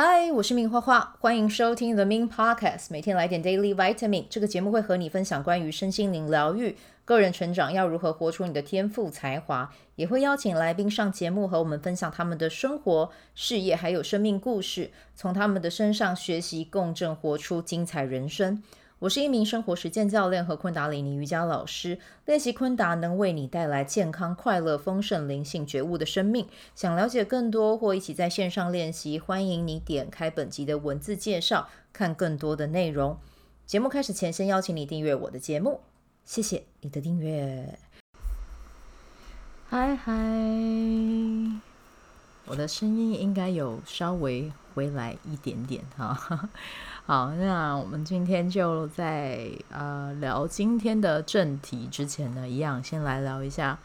嗨，我是明花花，欢迎收听 The Min Podcast，每天来点 Daily Vitamin。这个节目会和你分享关于身心灵疗愈、个人成长，要如何活出你的天赋才华，也会邀请来宾上节目和我们分享他们的生活、事业还有生命故事，从他们的身上学习共振，活出精彩人生。我是一名生活实践教练和昆达里尼瑜伽老师，练习昆达能为你带来健康、快乐、丰盛、灵性觉悟的生命。想了解更多或一起在线上练习，欢迎你点开本集的文字介绍，看更多的内容。节目开始前，先邀请你订阅我的节目，谢谢你的订阅。嗨嗨，我的声音应该有稍微回来一点点哈。好，那我们今天就在呃聊今天的正题之前呢，一样先来聊一下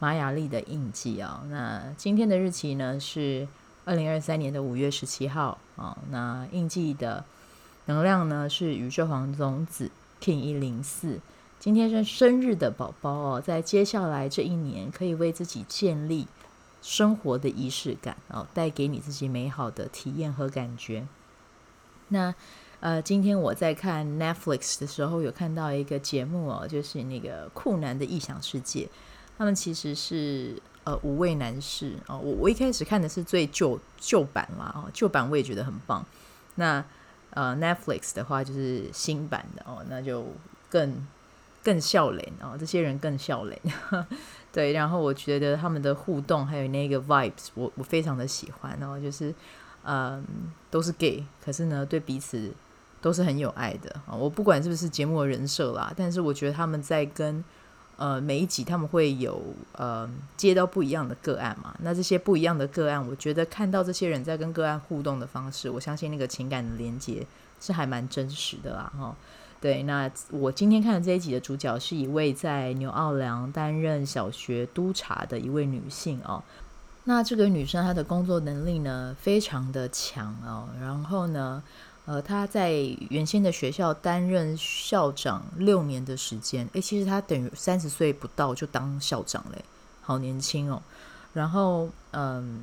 玛雅历的印记啊、哦。那今天的日期呢是二零二三年的五月十七号啊、哦。那印记的能量呢是宇宙黄种子 King 一零四。今天是生日的宝宝哦，在接下来这一年可以为自己建立生活的仪式感哦，带给你自己美好的体验和感觉。那呃，今天我在看 Netflix 的时候，有看到一个节目哦，就是那个酷男的异想世界。他们其实是呃五位男士哦。我我一开始看的是最旧旧版啦，哦，旧版我也觉得很棒。那呃 Netflix 的话就是新版的哦，那就更更笑脸哦，这些人更笑脸。对，然后我觉得他们的互动还有那个 vibes，我我非常的喜欢哦，就是嗯都是 gay，可是呢对彼此。都是很有爱的啊！我不管是不是节目的人设啦，但是我觉得他们在跟呃每一集他们会有呃接到不一样的个案嘛。那这些不一样的个案，我觉得看到这些人在跟个案互动的方式，我相信那个情感的连接是还蛮真实的啦。哈，对。那我今天看的这一集的主角是一位在纽奥良担任小学督察的一位女性哦。那这个女生她的工作能力呢非常的强哦，然后呢。呃，她在原先的学校担任校长六年的时间，诶，其实她等于三十岁不到就当校长嘞，好年轻哦。然后，嗯，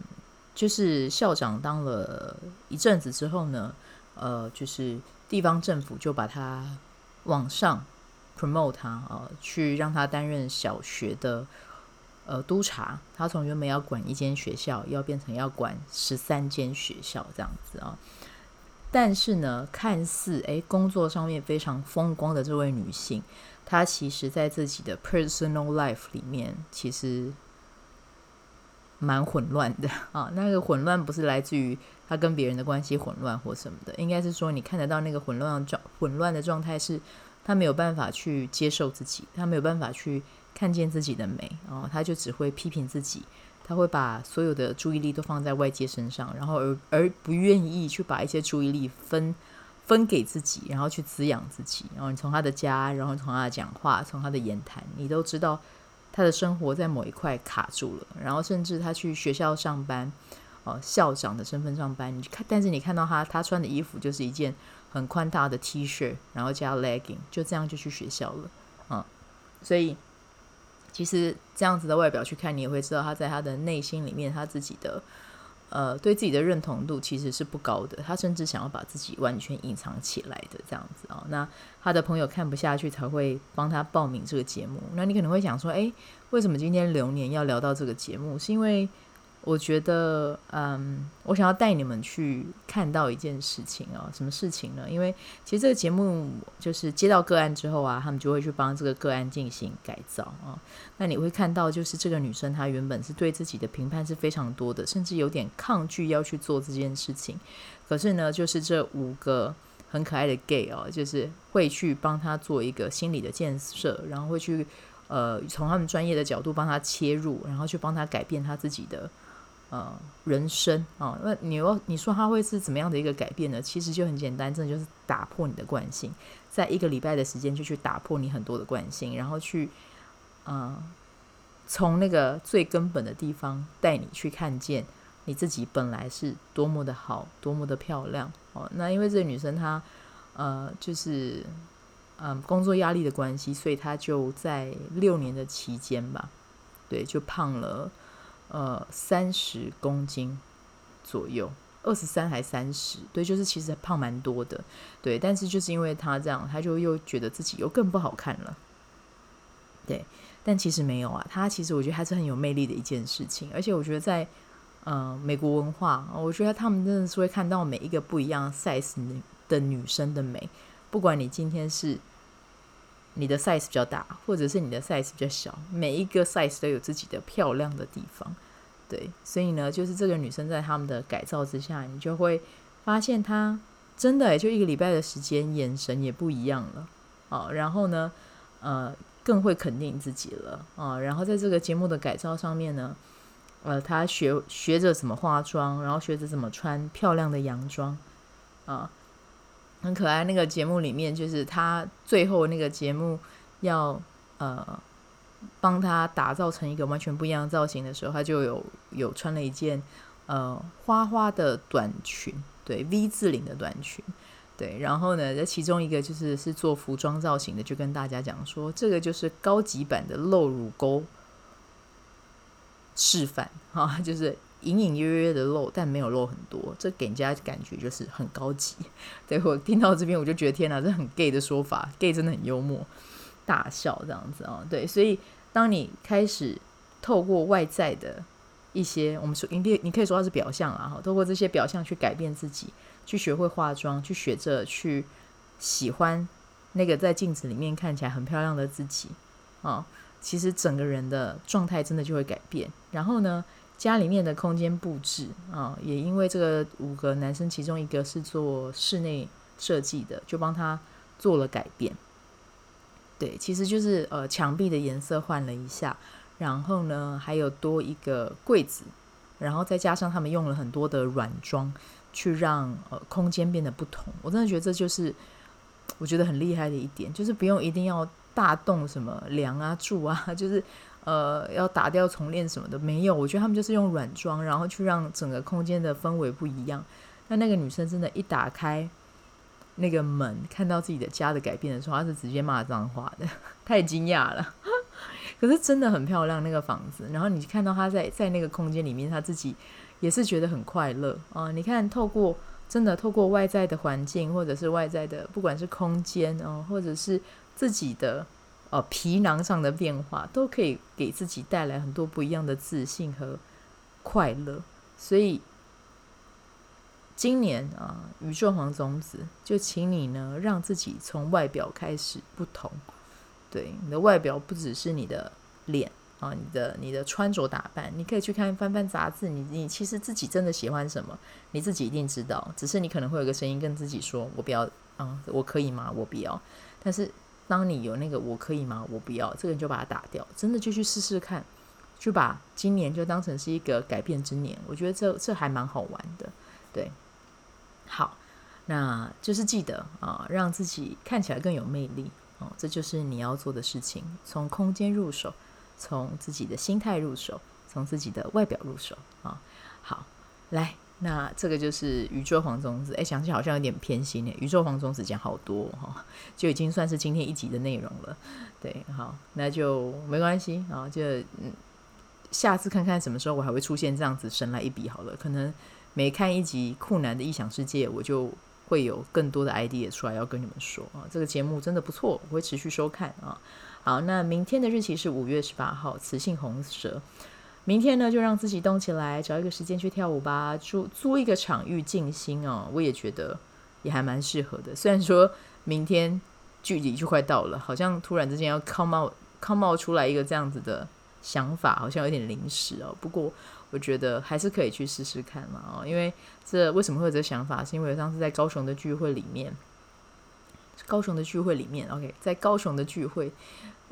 就是校长当了一阵子之后呢，呃，就是地方政府就把他往上 promote 他啊，呃，去让他担任小学的呃督察。他从原本要管一间学校，要变成要管十三间学校这样子啊。但是呢，看似诶工作上面非常风光的这位女性，她其实在自己的 personal life 里面，其实蛮混乱的 啊。那个混乱不是来自于他跟别人的关系混乱或什么的，应该是说你看得到那个混乱状混乱的状态，是他没有办法去接受自己，他没有办法去看见自己的美，然后他就只会批评自己。他会把所有的注意力都放在外界身上，然后而而不愿意去把一些注意力分分给自己，然后去滋养自己。然后你从他的家，然后从他讲话，从他的言谈，你都知道他的生活在某一块卡住了。然后甚至他去学校上班，哦，校长的身份上班，你看，但是你看到他，他穿的衣服就是一件很宽大的 T 恤，然后加 legging，就这样就去学校了，嗯，所以。其实这样子的外表去看，你也会知道他在他的内心里面，他自己的呃对自己的认同度其实是不高的。他甚至想要把自己完全隐藏起来的这样子啊、哦。那他的朋友看不下去，才会帮他报名这个节目。那你可能会想说，诶，为什么今天流年要聊到这个节目？是因为我觉得，嗯，我想要带你们去看到一件事情哦，什么事情呢？因为其实这个节目就是接到个案之后啊，他们就会去帮这个个案进行改造啊。那你会看到，就是这个女生她原本是对自己的评判是非常多的，甚至有点抗拒要去做这件事情。可是呢，就是这五个很可爱的 gay 哦，就是会去帮她做一个心理的建设，然后会去呃从他们专业的角度帮她切入，然后去帮她改变她自己的。呃，人生啊，那、你要你说他会是怎么样的一个改变呢？其实就很简单，真的就是打破你的惯性，在一个礼拜的时间就去打破你很多的惯性，然后去，呃，从那个最根本的地方带你去看见你自己本来是多么的好，多么的漂亮哦。那因为这个女生她，呃，就是，嗯、工作压力的关系，所以她就在六年的期间吧，对，就胖了。呃，三十公斤左右二十三还三十，对，就是其实胖蛮多的，对，但是就是因为他这样，他就又觉得自己又更不好看了，对，但其实没有啊，他其实我觉得还是很有魅力的一件事情，而且我觉得在呃美国文化，我觉得他们真的是会看到每一个不一样 size 的女生的美，不管你今天是你的 size 比较大，或者是你的 size 比较小，每一个 size 都有自己的漂亮的地方。对，所以呢，就是这个女生在他们的改造之下，你就会发现她真的就一个礼拜的时间，眼神也不一样了啊。然后呢，呃，更会肯定自己了啊。然后在这个节目的改造上面呢，呃，她学学着怎么化妆，然后学着怎么穿漂亮的洋装啊，很可爱。那个节目里面，就是他最后那个节目要呃。帮他打造成一个完全不一样的造型的时候，他就有有穿了一件呃花花的短裙，对 V 字领的短裙，对。然后呢，在其中一个就是是做服装造型的，就跟大家讲说，这个就是高级版的露乳沟示范哈，就是隐隐约约的露，但没有露很多，这给人家感觉就是很高级。对，我听到这边，我就觉得天哪，这很 gay 的说法，gay 真的很幽默。大笑这样子啊，对，所以当你开始透过外在的一些，我们说，你可以你可以说它是表象啊，哈，透过这些表象去改变自己，去学会化妆，去学着去喜欢那个在镜子里面看起来很漂亮的自己啊，其实整个人的状态真的就会改变。然后呢，家里面的空间布置啊，也因为这个五个男生其中一个是做室内设计的，就帮他做了改变。对，其实就是呃，墙壁的颜色换了一下，然后呢，还有多一个柜子，然后再加上他们用了很多的软装，去让呃空间变得不同。我真的觉得这就是我觉得很厉害的一点，就是不用一定要大洞什么梁啊柱啊，就是呃要打掉重练什么的，没有。我觉得他们就是用软装，然后去让整个空间的氛围不一样。那那个女生真的，一打开。那个门看到自己的家的改变的时候，她是直接骂脏话的，太惊讶了。可是真的很漂亮那个房子，然后你看到她在在那个空间里面，她自己也是觉得很快乐啊、你看，透过真的透过外在的环境，或者是外在的，不管是空间哦、或者是自己的呃皮囊上的变化，都可以给自己带来很多不一样的自信和快乐。所以。今年啊，宇宙黄种子就请你呢，让自己从外表开始不同。对，你的外表不只是你的脸啊，你的你的穿着打扮，你可以去看翻翻杂志。你你其实自己真的喜欢什么，你自己一定知道。只是你可能会有个声音跟自己说：“我不要啊，我可以吗？我不要。”但是当你有那个“我可以吗？我不要”，这个你就把它打掉，真的就去试试看，就把今年就当成是一个改变之年。我觉得这这还蛮好玩的，对。好，那就是记得啊，让自己看起来更有魅力哦，这就是你要做的事情。从空间入手，从自己的心态入手，从自己的外表入手啊。好，来，那这个就是宇宙黄种子。哎，想起好像有点偏心诶，宇宙黄种子讲好多哈，就已经算是今天一集的内容了。对，好，那就没关系啊，就嗯，下次看看什么时候我还会出现这样子神来一笔好了，可能。每看一集酷男的异想世界，我就会有更多的 idea 出来要跟你们说啊。这个节目真的不错，我会持续收看啊。好，那明天的日期是五月十八号，雌性红蛇。明天呢，就让自己动起来，找一个时间去跳舞吧，租租一个场域静心哦。我也觉得也还蛮适合的。虽然说明天距离就快到了，好像突然之间要 come out come out 出来一个这样子的想法，好像有点临时哦。不过。我觉得还是可以去试试看嘛，哦，因为这为什么会有这个想法？是因为我上次在高雄的聚会里面，高雄的聚会里面，OK，在高雄的聚会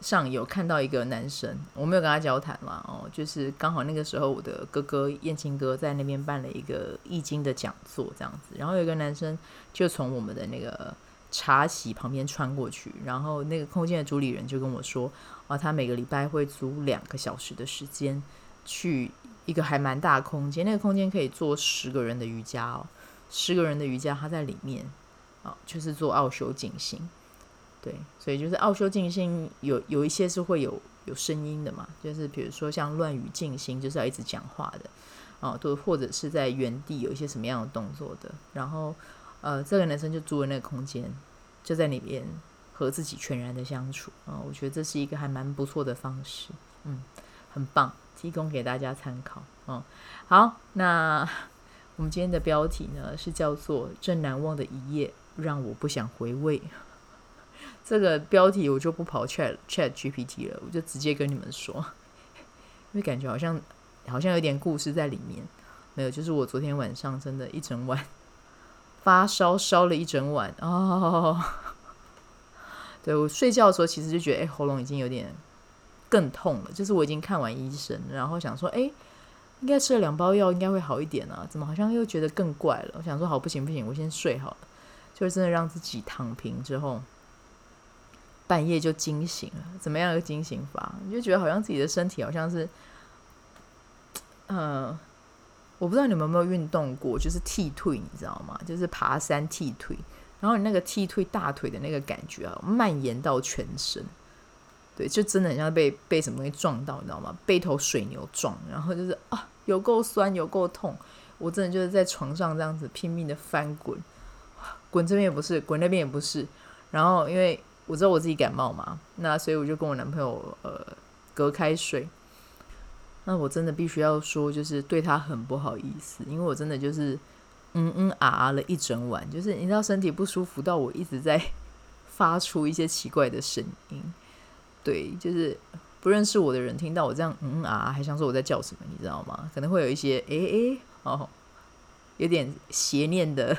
上有看到一个男生，我没有跟他交谈嘛，哦，就是刚好那个时候我的哥哥燕青哥在那边办了一个易经的讲座，这样子，然后有一个男生就从我们的那个茶席旁边穿过去，然后那个空间的主理人就跟我说，啊，他每个礼拜会租两个小时的时间去。一个还蛮大空间，那个空间可以做十个人的瑜伽哦，十个人的瑜伽，他在里面就是做奥修静心，对，所以就是奥修静心有有一些是会有有声音的嘛，就是比如说像乱语静心，就是要一直讲话的啊，都或者是在原地有一些什么样的动作的。然后，呃，这个男生就租了那个空间，就在那边和自己全然的相处啊。我觉得这是一个还蛮不错的方式，嗯，很棒，提供给大家参考。嗯，好，那 我们今天的标题呢是叫做“正难忘的一夜，让我不想回味”。这个标题我就不跑 Chat Chat GPT 了，我就直接跟你们说，因为感觉好像好像有点故事在里面。没有，就是我昨天晚上真的一整晚发烧烧了一整晚哦。对，我睡觉的时候其实就觉得，哎，喉咙已经有点更痛了。就是我已经看完医生，然后想说，哎，应该吃了两包药应该会好一点啊，怎么好像又觉得更怪了？我想说，好，不行不行，我先睡好了。就是真的让自己躺平之后。半夜就惊醒了，怎么样一个惊醒法？你就觉得好像自己的身体好像是，呃，我不知道你们有没有运动过，就是踢腿，你知道吗？就是爬山踢腿，然后你那个踢腿大腿的那个感觉啊，蔓延到全身，对，就真的很像被被什么东西撞到，你知道吗？被头水牛撞，然后就是啊，有够酸，有够痛，我真的就是在床上这样子拼命的翻滚，滚这边也不是，滚那边也不是，然后因为。我知道我自己感冒嘛，那所以我就跟我男朋友呃隔开睡。那我真的必须要说，就是对他很不好意思，因为我真的就是嗯嗯啊啊了一整晚，就是你知道身体不舒服到我一直在 发出一些奇怪的声音。对，就是不认识我的人听到我这样嗯嗯啊啊，还想说我在叫什么，你知道吗？可能会有一些诶诶哦，有点邪念的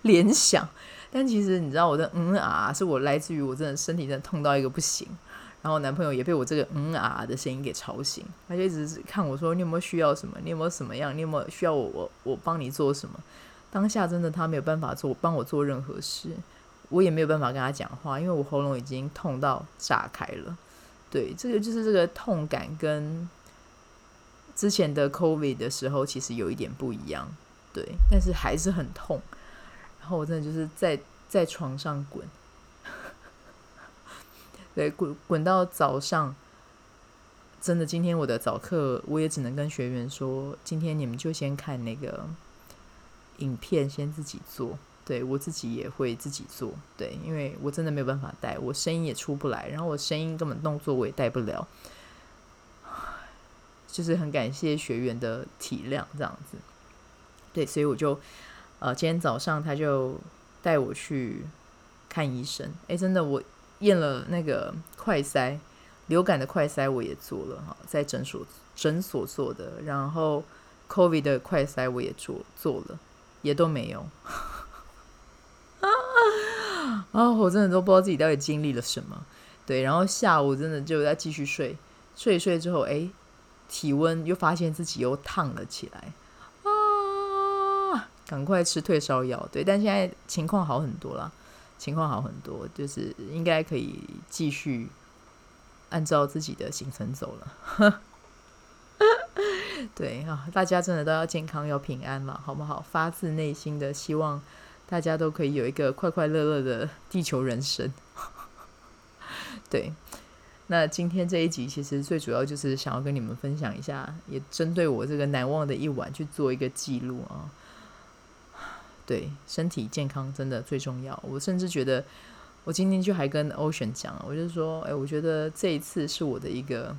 联想。但其实你知道我的嗯啊，是我来自于我真的身体真的痛到一个不行，然后男朋友也被我这个嗯啊的声音给吵醒，他就一直看我说，你有没有需要什么？你有没有什么样？你有没有需要我我我帮你做什么？当下真的他没有办法做帮我做任何事，我也没有办法跟他讲话，因为我喉咙已经痛到炸开了。对，这个就是这个痛感跟之前的 COVID 的时候其实有一点不一样，对，但是还是很痛。后我真的就是在在床上滚，对，滚滚到早上。真的，今天我的早课，我也只能跟学员说，今天你们就先看那个影片，先自己做。对，我自己也会自己做，对，因为我真的没有办法带，我声音也出不来，然后我声音根本动作我也带不了，就是很感谢学员的体谅，这样子。对，所以我就。呃，今天早上他就带我去看医生。诶，真的，我验了那个快筛，流感的快筛我也做了哈，在诊所诊所做的。然后 COVID 的快筛我也做做了，也都没有。啊 啊，我真的都不知道自己到底经历了什么。对，然后下午真的就在继续睡，睡一睡之后，诶，体温又发现自己又烫了起来。赶快吃退烧药，对，但现在情况好很多了，情况好很多，就是应该可以继续按照自己的行程走了。对啊，大家真的都要健康，要平安嘛，好不好？发自内心的希望大家都可以有一个快快乐乐的地球人生。对，那今天这一集其实最主要就是想要跟你们分享一下，也针对我这个难忘的一晚去做一个记录啊。对，身体健康真的最重要。我甚至觉得，我今天就还跟 Ocean 讲，我就说，哎，我觉得这一次是我的一个，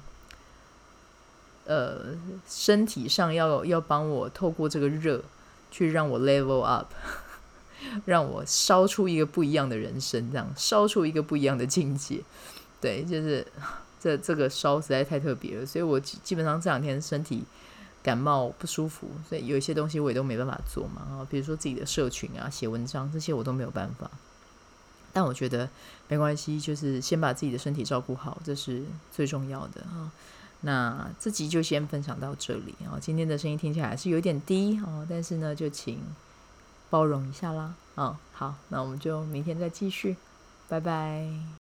呃，身体上要要帮我透过这个热，去让我 level up，让我烧出一个不一样的人生，这样烧出一个不一样的境界。对，就是 这这个烧实在太特别了，所以我基本上这两天身体。感冒不舒服，所以有一些东西我也都没办法做嘛。啊，比如说自己的社群啊、写文章这些我都没有办法。但我觉得没关系，就是先把自己的身体照顾好，这是最重要的啊。那这集就先分享到这里啊。今天的声音听起来还是有点低啊，但是呢，就请包容一下啦。啊，好，那我们就明天再继续，拜拜。